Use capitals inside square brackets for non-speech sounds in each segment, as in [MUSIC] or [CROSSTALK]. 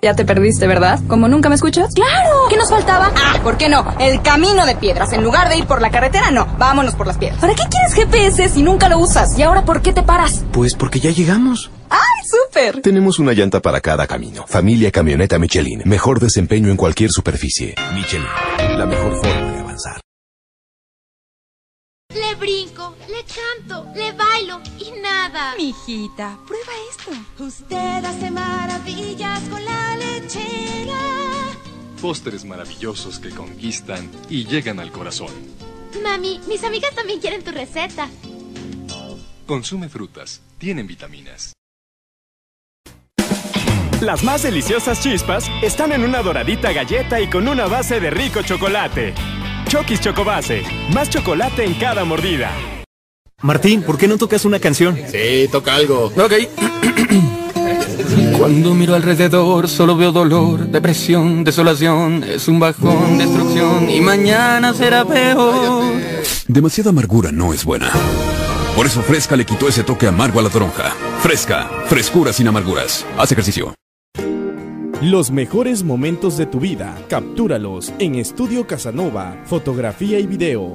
Ya te perdiste, ¿verdad? ¿Como nunca me escuchas? ¡Claro! ¿Qué nos faltaba? Ah, ¿por qué no? El camino de piedras. En lugar de ir por la carretera, no. Vámonos por las piedras. ¿Para qué quieres GPS si nunca lo usas? ¿Y ahora por qué te paras? Pues porque ya llegamos. ¡Ay, súper! Tenemos una llanta para cada camino. Familia Camioneta Michelin. Mejor desempeño en cualquier superficie. Michelin. La mejor forma le canto, le bailo y nada. Mijita, prueba esto. Usted hace maravillas con la lechera. Postres maravillosos que conquistan y llegan al corazón. Mami, mis amigas también quieren tu receta. Consume frutas, tienen vitaminas. Las más deliciosas chispas están en una doradita galleta y con una base de rico chocolate. Chokis Chocobase, más chocolate en cada mordida. Martín, ¿por qué no tocas una canción? Sí, toca algo. Ok. Cuando miro alrededor solo veo dolor, depresión, desolación, es un bajón, destrucción y mañana será peor. Demasiada amargura no es buena. Por eso Fresca le quitó ese toque amargo a la toronja. Fresca, frescura sin amarguras. Haz ejercicio. Los mejores momentos de tu vida, captúralos en Estudio Casanova, fotografía y video.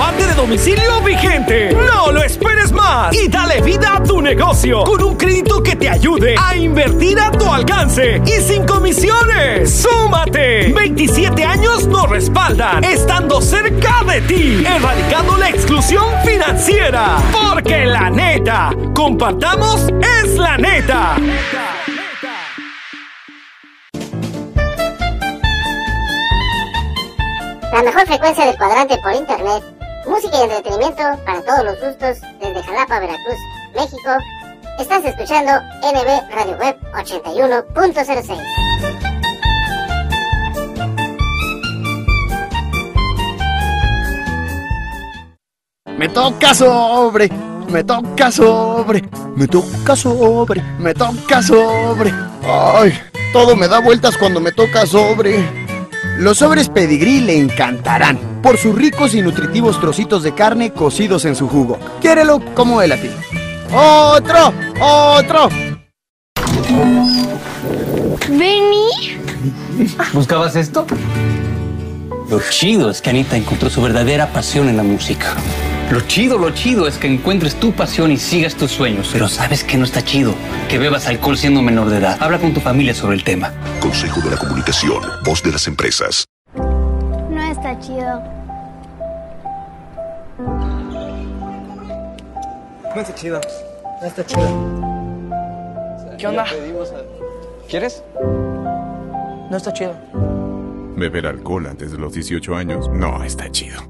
comprobante de domicilio vigente. No lo esperes más y dale vida a tu negocio con un crédito que te ayude a invertir a tu alcance y sin comisiones. ¡Súmate! 27 años nos respaldan, estando cerca de ti, erradicando la exclusión financiera. Porque la neta, compartamos es la neta. La mejor frecuencia del cuadrante por internet. Música y entretenimiento para todos los gustos desde Jalapa, Veracruz, México. Estás escuchando NB Radio Web 81.06. Me toca sobre, me toca sobre, me toca sobre, me toca sobre. Ay, todo me da vueltas cuando me toca sobre. Los sobres pedigrí le encantarán por sus ricos y nutritivos trocitos de carne cocidos en su jugo. Quiérelo como él a ti. ¡Otro! ¡Otro! ¿Vení? ¿Buscabas esto? Lo chido es que Anita encontró su verdadera pasión en la música. Lo chido, lo chido es que encuentres tu pasión y sigas tus sueños. Pero ¿sabes que no está chido? Que bebas alcohol siendo menor de edad. Habla con tu familia sobre el tema. Consejo de la Comunicación, voz de las empresas. No está chido. No está chido. No está chido. ¿Qué onda? ¿Quieres? No está chido. Beber alcohol antes de los 18 años no está chido.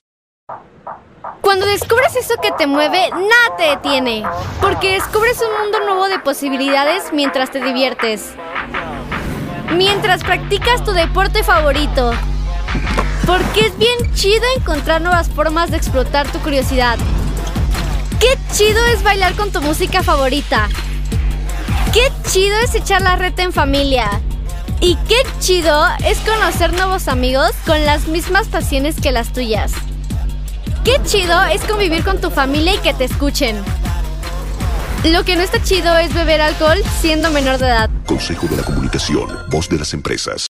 Cuando descubres eso que te mueve, nada te detiene. Porque descubres un mundo nuevo de posibilidades mientras te diviertes. Mientras practicas tu deporte favorito. Porque es bien chido encontrar nuevas formas de explotar tu curiosidad. Qué chido es bailar con tu música favorita. Qué chido es echar la reta en familia. Y qué chido es conocer nuevos amigos con las mismas pasiones que las tuyas. Qué chido es convivir con tu familia y que te escuchen. Lo que no está chido es beber alcohol siendo menor de edad. Consejo de la Comunicación, voz de las empresas.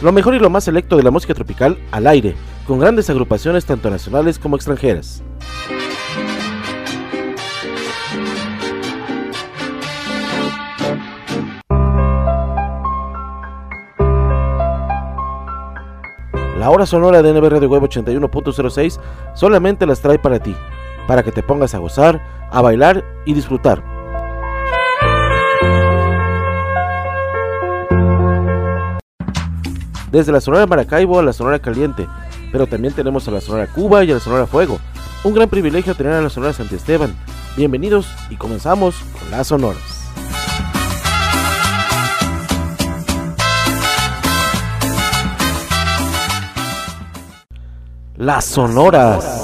Lo mejor y lo más selecto de la música tropical al aire, con grandes agrupaciones tanto nacionales como extranjeras. La hora sonora de NB Radio Web 81.06 solamente las trae para ti, para que te pongas a gozar, a bailar y disfrutar. Desde la Sonora Maracaibo a la Sonora Caliente, pero también tenemos a la Sonora Cuba y a la Sonora Fuego. Un gran privilegio tener a la Sonora Santi Esteban. Bienvenidos y comenzamos con las sonoras. Las sonoras.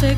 se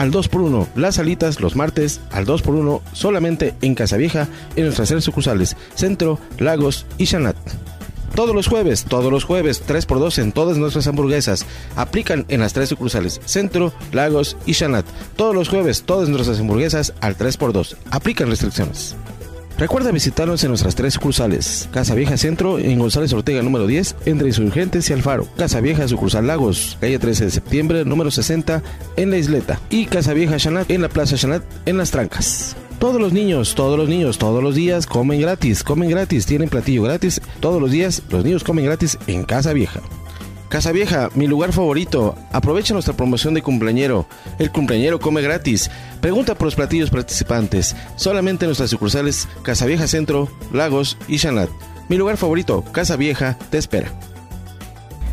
Al 2x1, las salitas los martes al 2x1 solamente en Casa Vieja en nuestras tres sucursales, Centro, Lagos y Chanat. Todos los jueves, todos los jueves, 3x2 en todas nuestras hamburguesas. Aplican en las tres sucursales, Centro, Lagos y Chanat. Todos los jueves, todas nuestras hamburguesas al 3x2. Aplican restricciones. Recuerda visitarnos en nuestras tres sucursales. Casa Vieja Centro en González Ortega número 10, entre Insurgentes y Alfaro. Casa Vieja Sucursal Lagos, calle 13 de septiembre número 60 en La Isleta. Y Casa Vieja Chanat en la Plaza Chanat en Las Trancas. Todos los niños, todos los niños, todos los días comen gratis, comen gratis, tienen platillo gratis. Todos los días los niños comen gratis en Casa Vieja. Casa Vieja, mi lugar favorito. Aprovecha nuestra promoción de cumpleañero. El cumpleañero come gratis. Pregunta por los platillos participantes. Solamente en nuestras sucursales Casa Vieja Centro, Lagos y Chanat. Mi lugar favorito, Casa Vieja, te espera.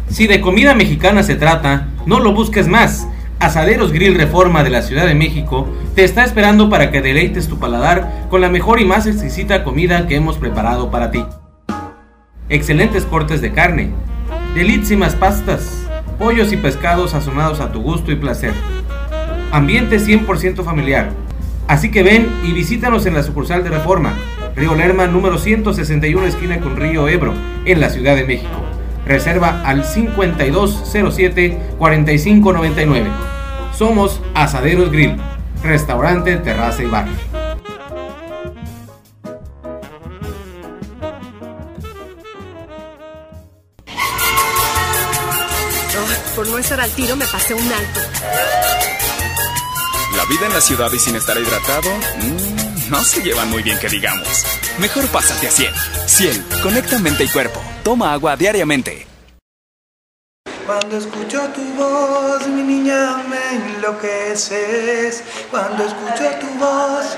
Si de comida mexicana se trata, no lo busques más. Asaderos Grill Reforma de la Ciudad de México te está esperando para que deleites tu paladar con la mejor y más exquisita comida que hemos preparado para ti. Excelentes cortes de carne, delísimas pastas, pollos y pescados sazonados a tu gusto y placer. Ambiente 100% familiar. Así que ven y visítanos en la sucursal de Reforma, Río Lerma número 161 esquina con Río Ebro, en la Ciudad de México. Reserva al 5207-4599. Somos Asaderos Grill, restaurante, terraza y bar. Estar al tiro me pasé un alto. La vida en la ciudad y sin estar hidratado, mm, no se llevan muy bien que digamos. Mejor pásate a Ciel. Ciel, conecta mente y cuerpo. Toma agua diariamente. Cuando escucho tu voz, mi niña, me enloqueces. Cuando escucho tu voz,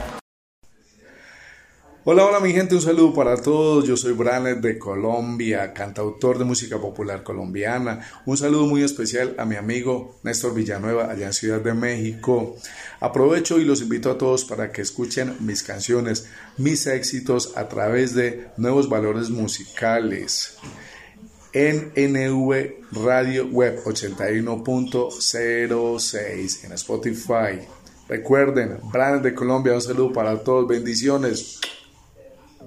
Hola, hola mi gente, un saludo para todos. Yo soy Branet de Colombia, cantautor de música popular colombiana. Un saludo muy especial a mi amigo Néstor Villanueva allá en Ciudad de México. Aprovecho y los invito a todos para que escuchen mis canciones, mis éxitos a través de nuevos valores musicales. en NV Radio Web 81.06 en Spotify. Recuerden, Planes de Colombia, un saludo para todos, bendiciones.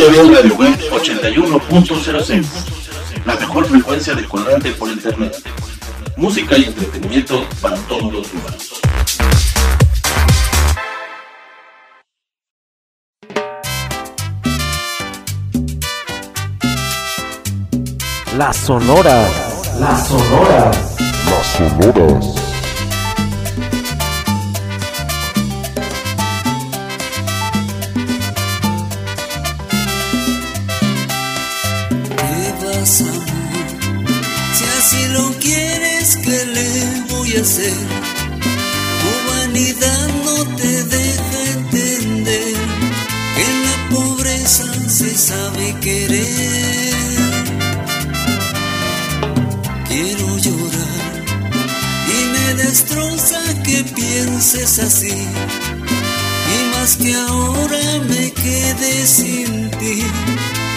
Radio Web 81.06 La mejor frecuencia de cuadrante por internet. Música y entretenimiento para todos los humanos. Las sonoras. Las sonoras. Las sonoras. Así. Y más que ahora me quede sin ti,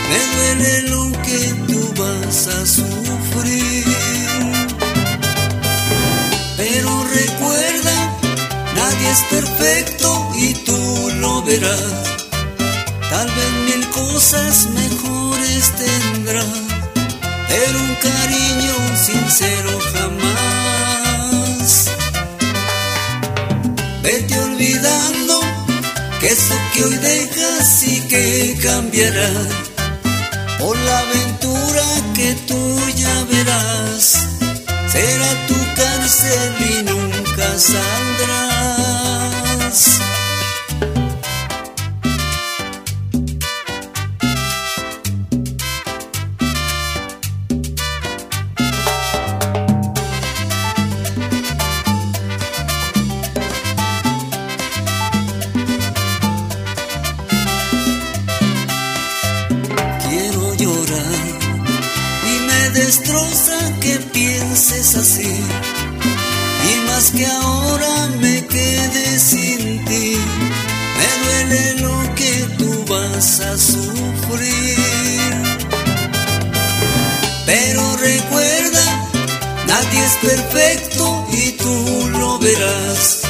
me duele lo que tú vas a sufrir. Pero recuerda, nadie es perfecto y tú lo verás. Tal vez mil cosas mejores tendrá, pero un cariño sincero que hoy dejas sí que cambiará por la aventura que tú ya verás. Será tu cárcel y nunca saldrás. Destroza que pienses así. Y más que ahora me quede sin ti, me duele lo que tú vas a sufrir. Pero recuerda, nadie es perfecto y tú lo verás.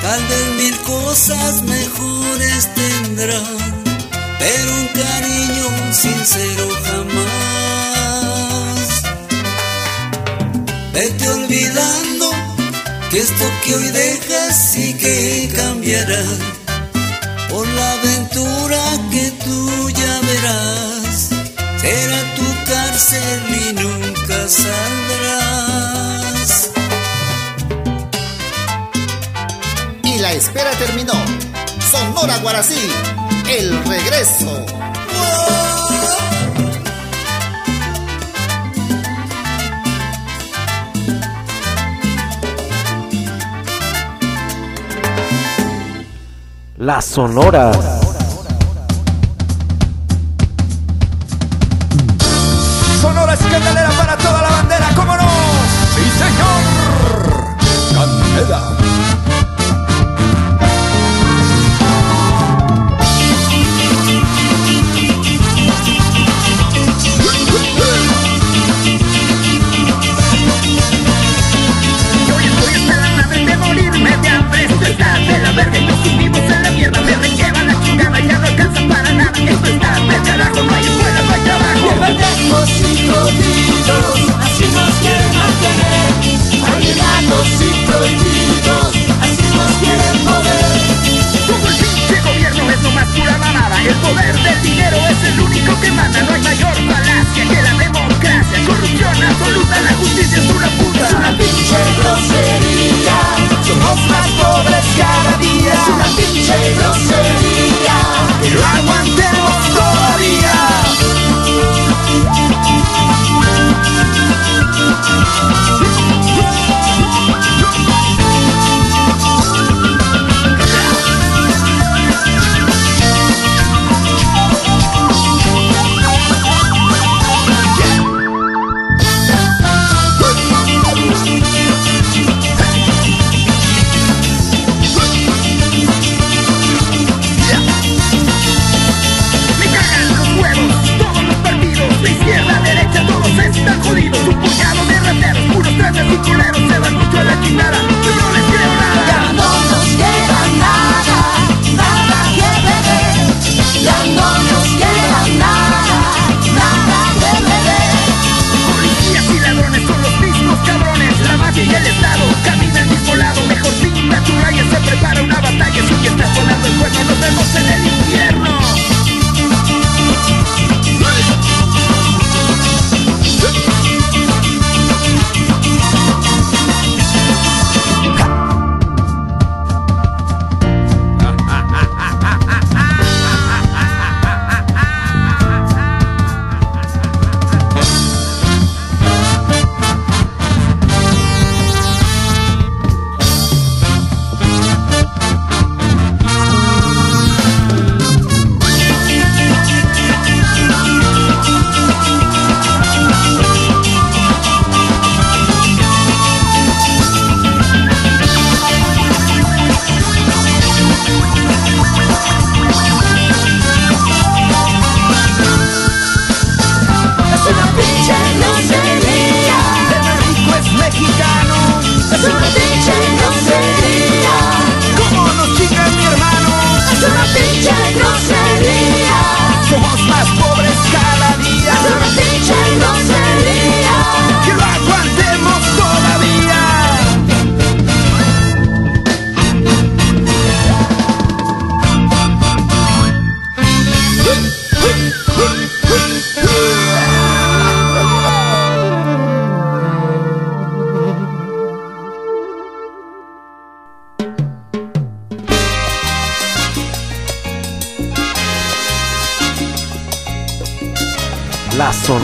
Tal vez mil cosas mejores tendrán pero un cariño sincero jamás. Vete olvidando que esto que hoy dejas sí que cambiará por la aventura que tú ya verás. Será tu cárcel y nunca saldrás. Y la espera terminó. Sonora Guarací, el regreso. Las sonoras.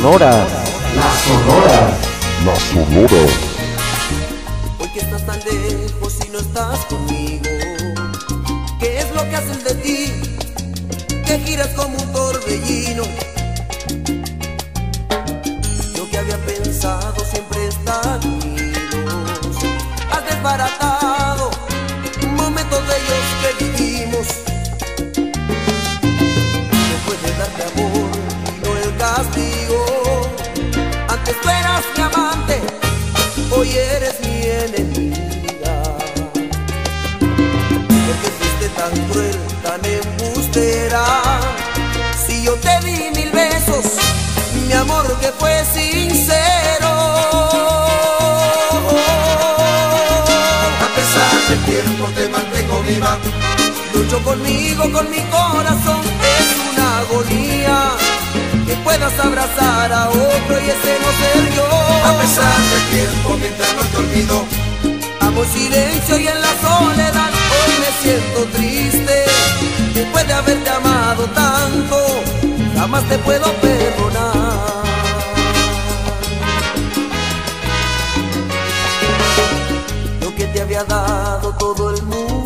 Sonoras. Corazón, es una agonía. Que puedas abrazar a otro y ese no ser yo. A pesar del tiempo mientras no te olvido. Amo en silencio y en la soledad. Hoy me siento triste. Después de haberte amado tanto, jamás te puedo perdonar. Lo que te había dado todo el mundo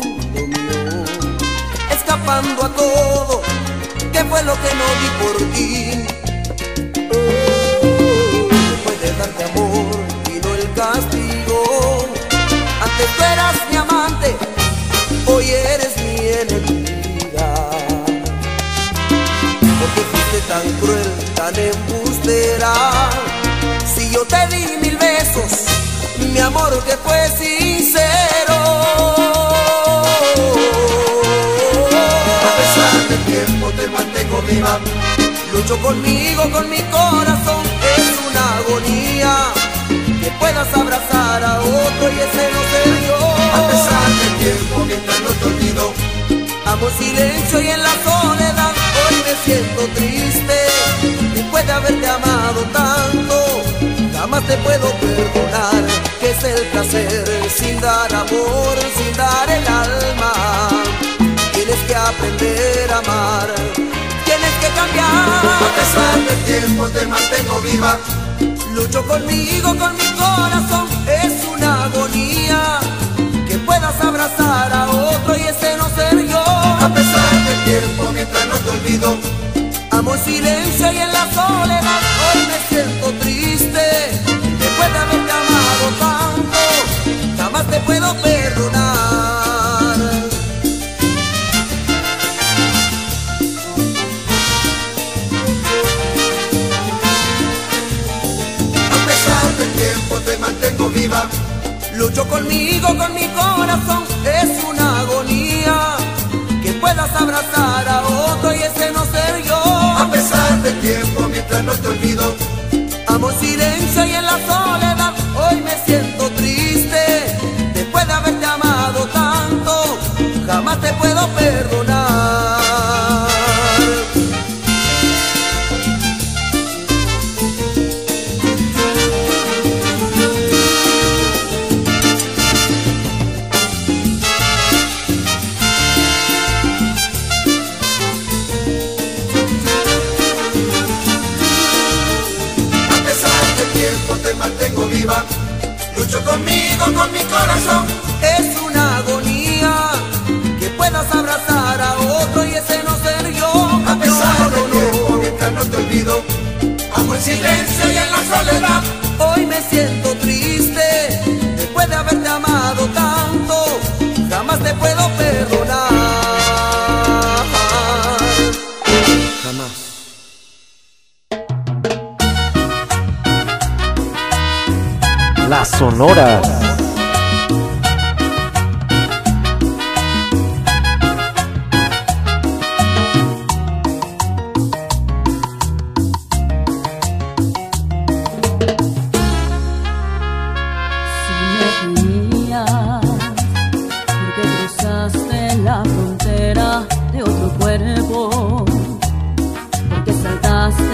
escapando a todo, que fue lo que no di por ti. Después de darte amor vino el castigo. Antes tú eras mi amante, hoy eres mi enemiga. Porque fuiste tan cruel, tan embustera. Si yo te di mil besos, mi amor que fue sincero. Tiempo te mantengo viva. Lucho conmigo, con mi corazón, es una agonía. Que puedas abrazar a otro y ese no yo. A pesar del tiempo mientras no te olvido. Amo en silencio y en la soledad. Hoy me siento triste. Después de haberte amado tanto, jamás te puedo perdonar. Que es el placer sin dar amor, sin dar el alma. Tienes que aprender a amar. Tienes que cambiar. A pesar del tiempo te mantengo viva. Lucho conmigo, con mi corazón. Es una agonía. Que puedas abrazar a otro y ese no ser yo. A pesar del tiempo mientras no te olvido. Amo en silencio y en la soledad. Hoy me siento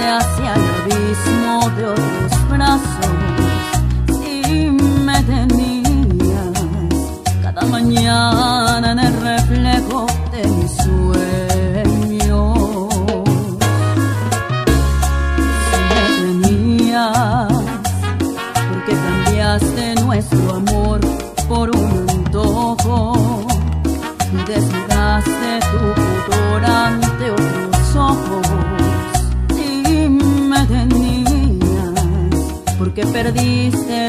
hacia perdiste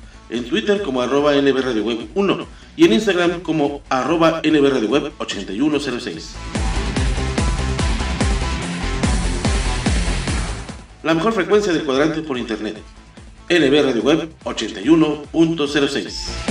en Twitter como arroba NB Radio Web 1 y en Instagram como arroba NB Radio Web 8106. la mejor frecuencia del cuadrante por internet. LB Radio Web 81.06.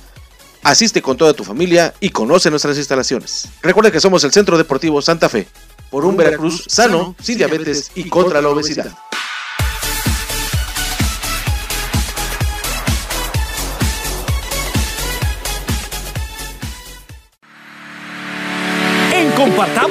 Asiste con toda tu familia y conoce nuestras instalaciones. Recuerda que somos el Centro Deportivo Santa Fe, por un Veracruz sano, sin diabetes y contra la obesidad. En Compartamos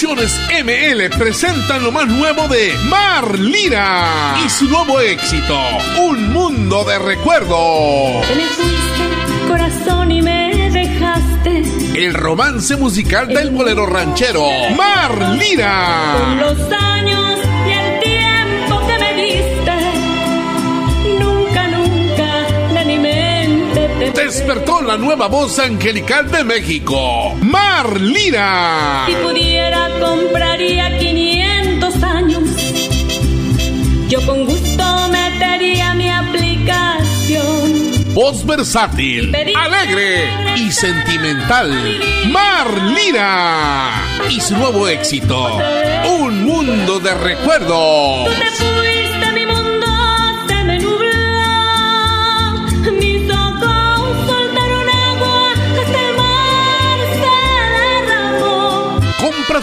Producciones ML presentan lo más nuevo de Mar Lira y su nuevo éxito, Un Mundo de Recuerdos. Te me fuiste, corazón, y me dejaste. El romance musical del bolero ranchero, Mar Lira. Con los Despertó la nueva voz angelical de México, Mar Lira. Si pudiera, compraría 500 años. Yo con gusto metería mi aplicación. Voz versátil, alegre y sentimental. Mar Lira. Y su nuevo éxito, Un Mundo de Recuerdos.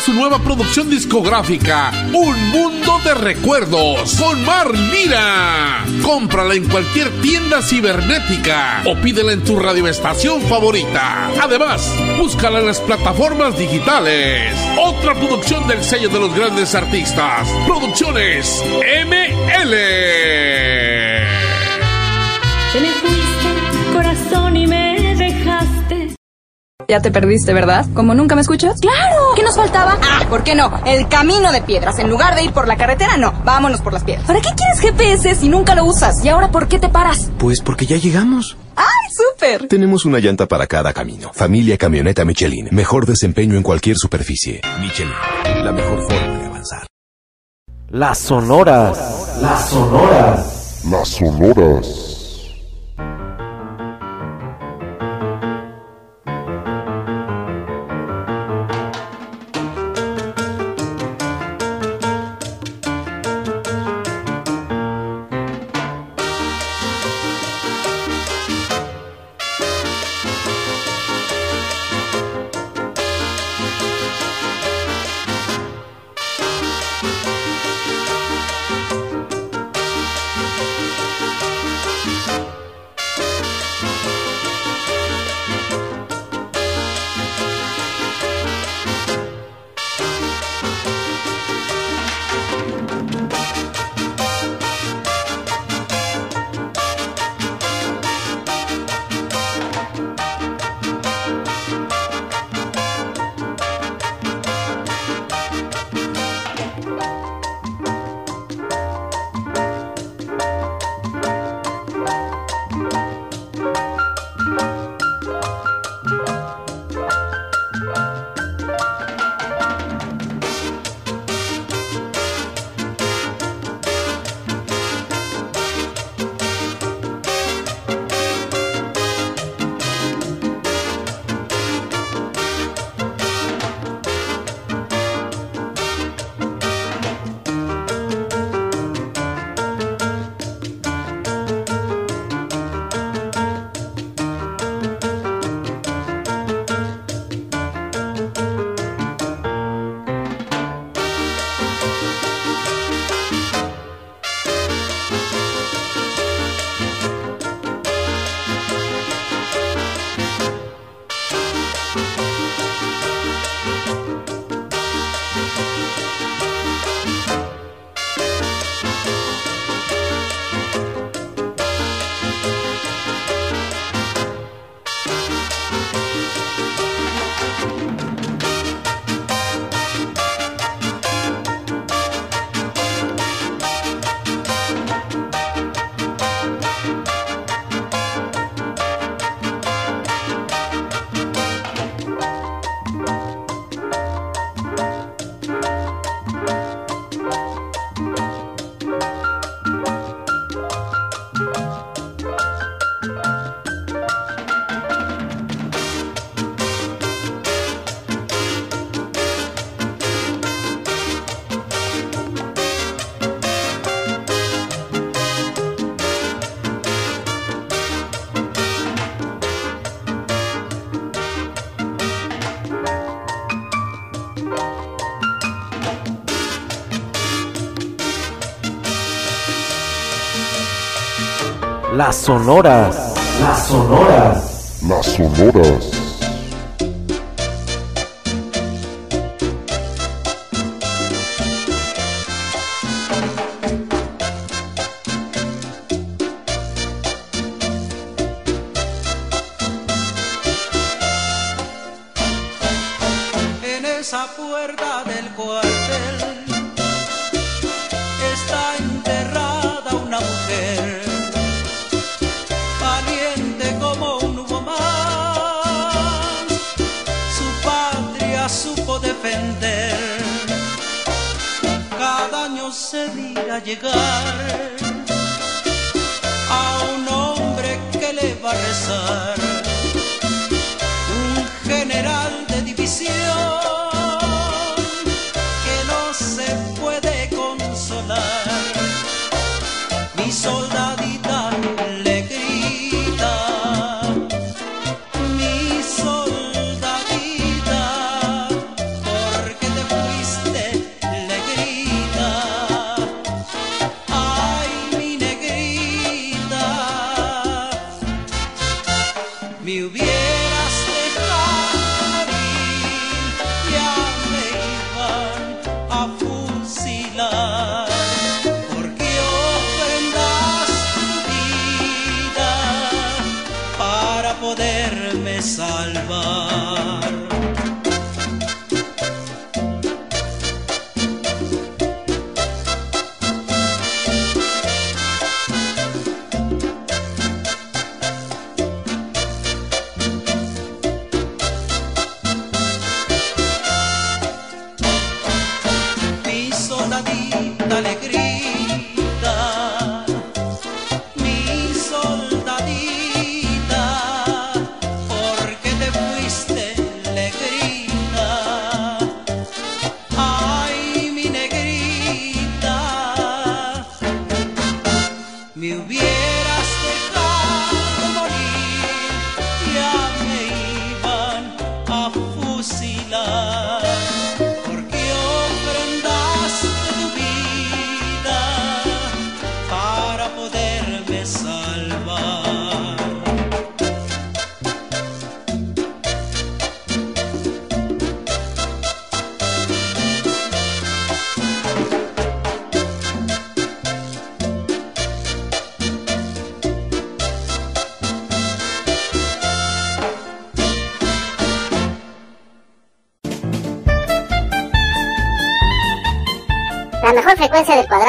Su nueva producción discográfica, Un Mundo de Recuerdos, con Mar Lira. Cómprala en cualquier tienda cibernética o pídela en tu radioestación favorita. Además, búscala en las plataformas digitales. Otra producción del sello de los grandes artistas. Producciones ML. Te me fuiste, corazón, y me dejaste. Ya te perdiste, ¿verdad? ¿Como nunca me escuchas? ¡Claro! ¿Qué nos faltaba? Ah, ¿por qué no? El camino de piedras. En lugar de ir por la carretera, no. Vámonos por las piedras. ¿Para qué quieres GPS si nunca lo usas? ¿Y ahora por qué te paras? Pues porque ya llegamos. ¡Ay, súper! Tenemos una llanta para cada camino. Familia Camioneta Michelin. Mejor desempeño en cualquier superficie. Michelin. La mejor forma de avanzar. Las sonoras. Las sonoras. Las sonoras. Las sonoras. Las sonoras. Las sonoras.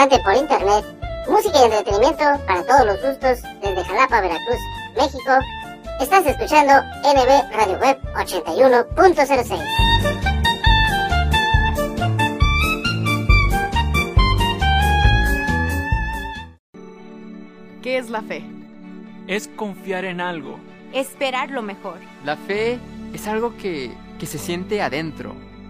Cuadrante por internet, música y entretenimiento para todos los gustos desde Jalapa, Veracruz, México. Estás escuchando NB Radio Web 81.06. ¿Qué es la fe? Es confiar en algo. Esperar lo mejor. La fe es algo que, que se siente adentro,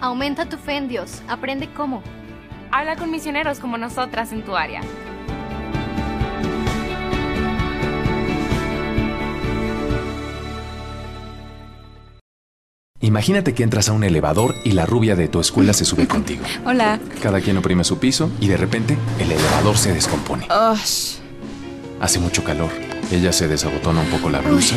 Aumenta tu fe en Dios. Aprende cómo. Habla con misioneros como nosotras en tu área. Imagínate que entras a un elevador y la rubia de tu escuela se sube [LAUGHS] contigo. Hola. Cada quien oprime su piso y de repente el elevador se descompone. Hace mucho calor. Ella se desabotona un poco la blusa.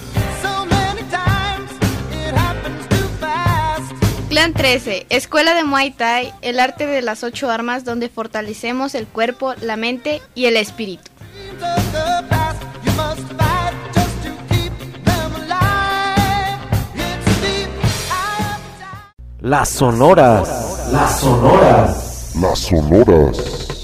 Clan 13, Escuela de Muay Thai, el arte de las ocho armas donde fortalecemos el cuerpo, la mente y el espíritu. Las sonoras. Las sonoras. Las sonoras.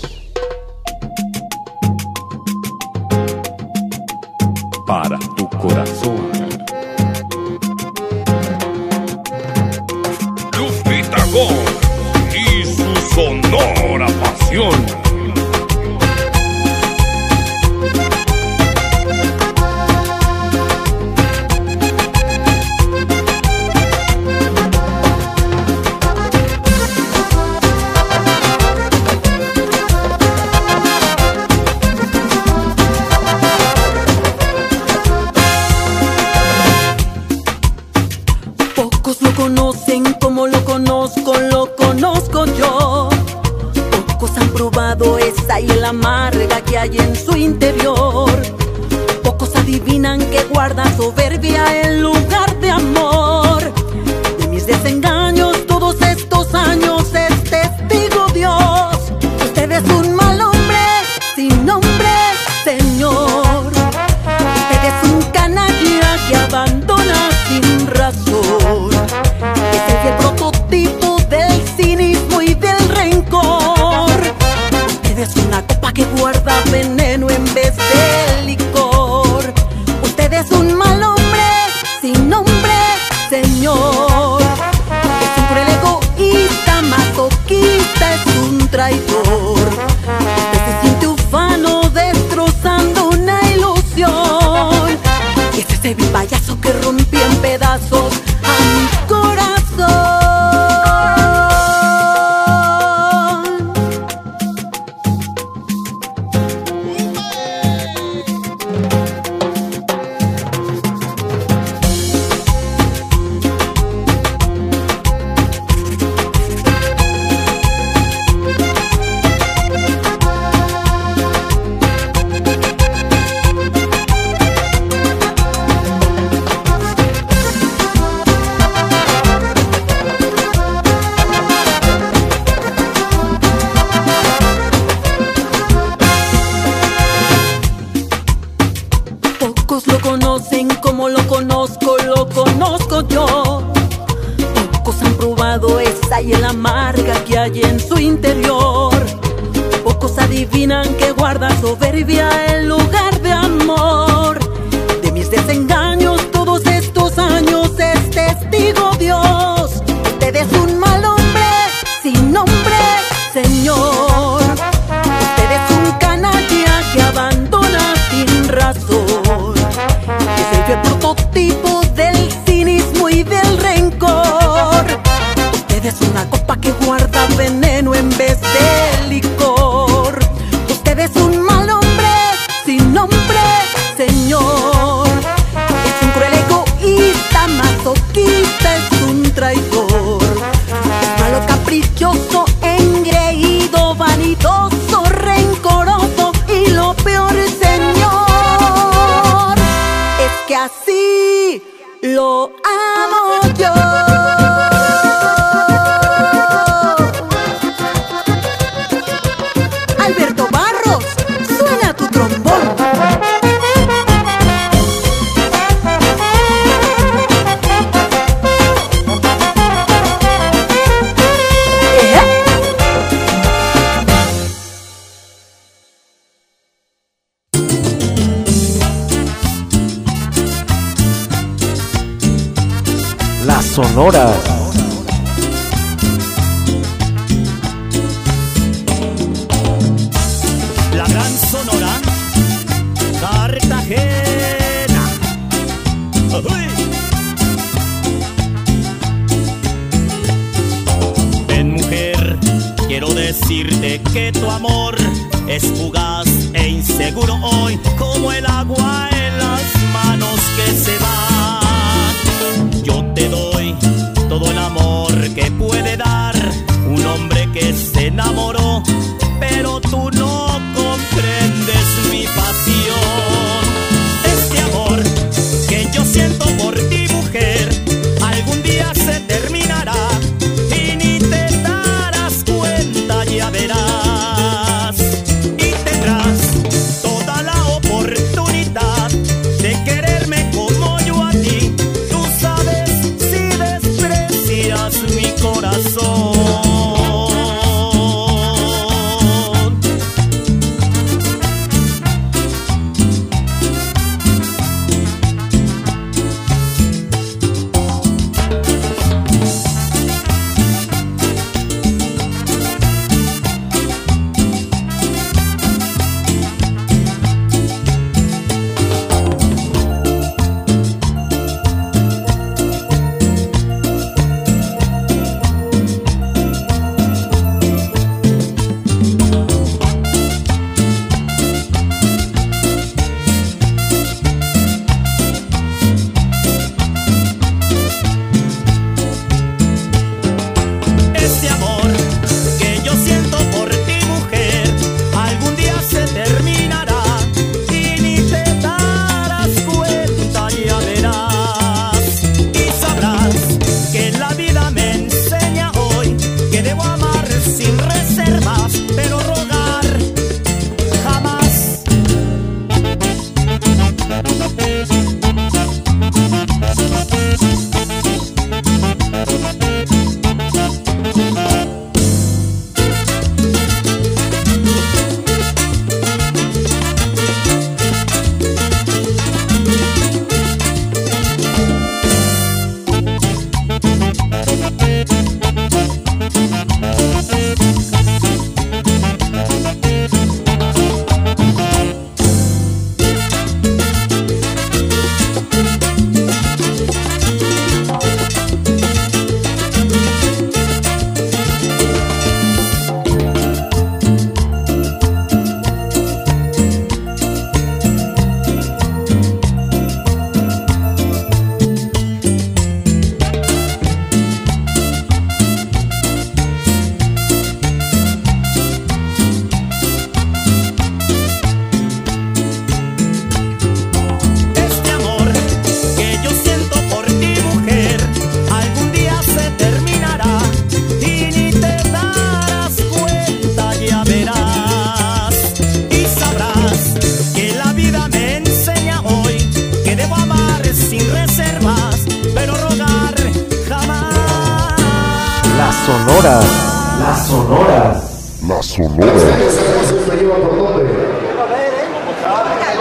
Sonoras.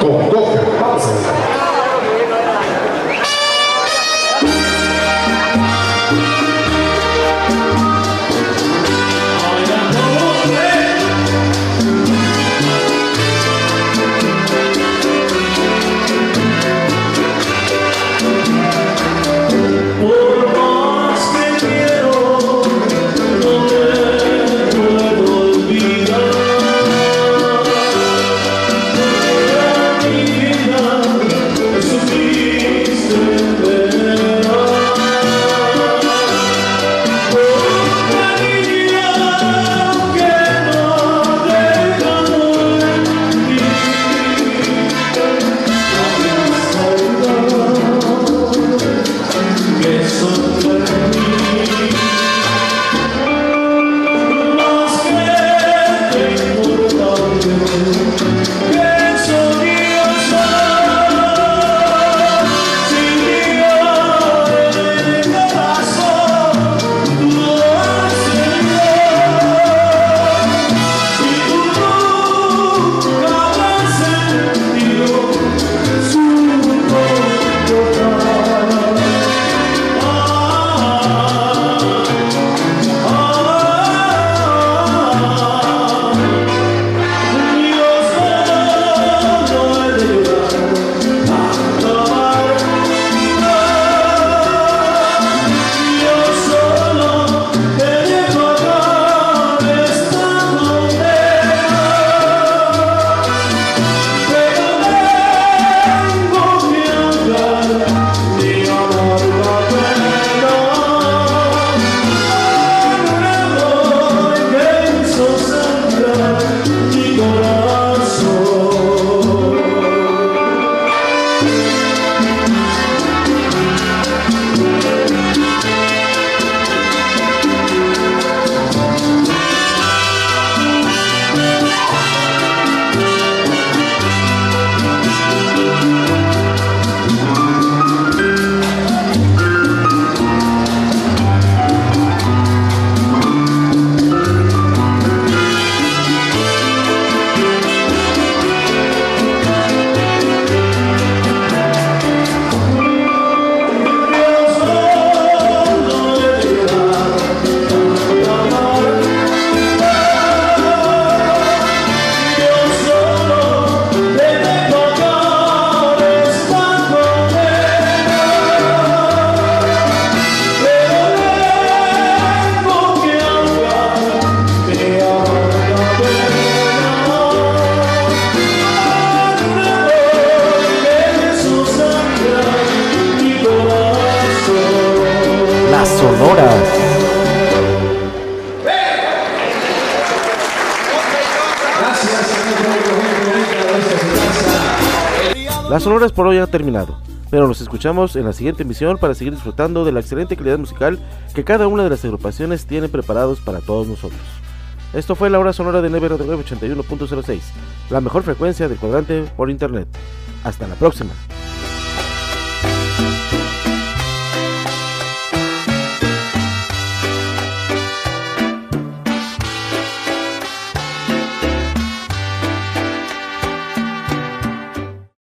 Con por hoy han terminado, pero nos escuchamos en la siguiente emisión para seguir disfrutando de la excelente calidad musical que cada una de las agrupaciones tiene preparados para todos nosotros. Esto fue la hora sonora de 9 81.06, la mejor frecuencia del cuadrante por internet. Hasta la próxima.